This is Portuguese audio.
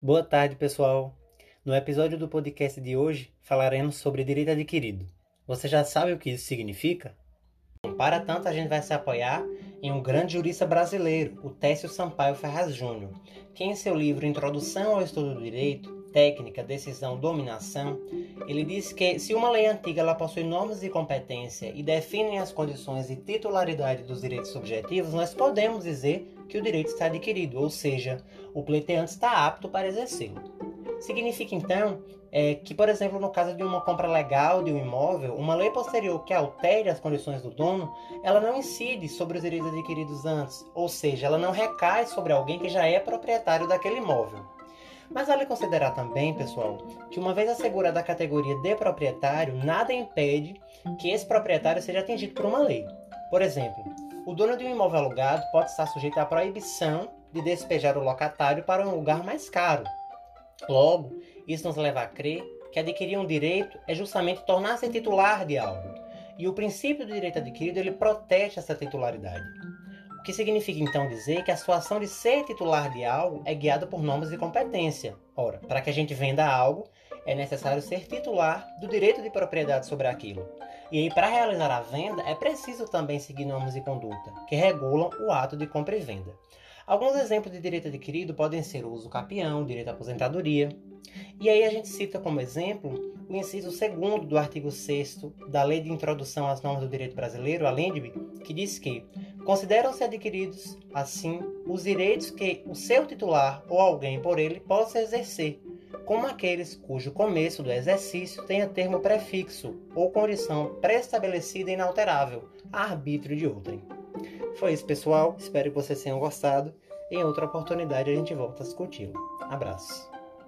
Boa tarde, pessoal. No episódio do podcast de hoje falaremos sobre direito adquirido. Você já sabe o que isso significa? Para tanto, a gente vai se apoiar em um grande jurista brasileiro, o Técio Sampaio Ferraz Júnior, que em seu livro Introdução ao Estudo do Direito, Técnica, Decisão, Dominação, ele diz que se uma lei antiga ela possui normas de competência e define as condições de titularidade dos direitos subjetivos, nós podemos dizer que o direito está adquirido, ou seja, o pleiteante está apto para exercê-lo. Significa então é, que, por exemplo, no caso de uma compra legal de um imóvel, uma lei posterior que altere as condições do dono, ela não incide sobre os direitos adquiridos antes, ou seja, ela não recai sobre alguém que já é proprietário daquele imóvel. Mas vale considerar também, pessoal, que uma vez assegurada a categoria de proprietário, nada impede que esse proprietário seja atingido por uma lei. Por exemplo, o dono de um imóvel alugado pode estar sujeito à proibição de despejar o locatário para um lugar mais caro. Logo, isso nos leva a crer que adquirir um direito é justamente tornar-se titular de algo. E o princípio do direito adquirido ele protege essa titularidade. O que significa então dizer que a situação de ser titular de algo é guiada por normas de competência. Ora, para que a gente venda algo, é necessário ser titular do direito de propriedade sobre aquilo. E aí, para realizar a venda, é preciso também seguir normas de conduta, que regulam o ato de compra e venda. Alguns exemplos de direito adquirido podem ser o uso capião, direito à aposentadoria. E aí a gente cita como exemplo o inciso 2 do artigo 6 da Lei de Introdução às Normas do Direito Brasileiro, a LENDB, que diz que consideram-se adquiridos, assim, os direitos que o seu titular ou alguém por ele possa exercer, como aqueles cujo começo do exercício tenha termo prefixo ou condição pré-estabelecida e inalterável, arbítrio de outrem. Foi isso, pessoal. Espero que vocês tenham gostado. Em outra oportunidade a gente volta a discuti-lo. Abraço.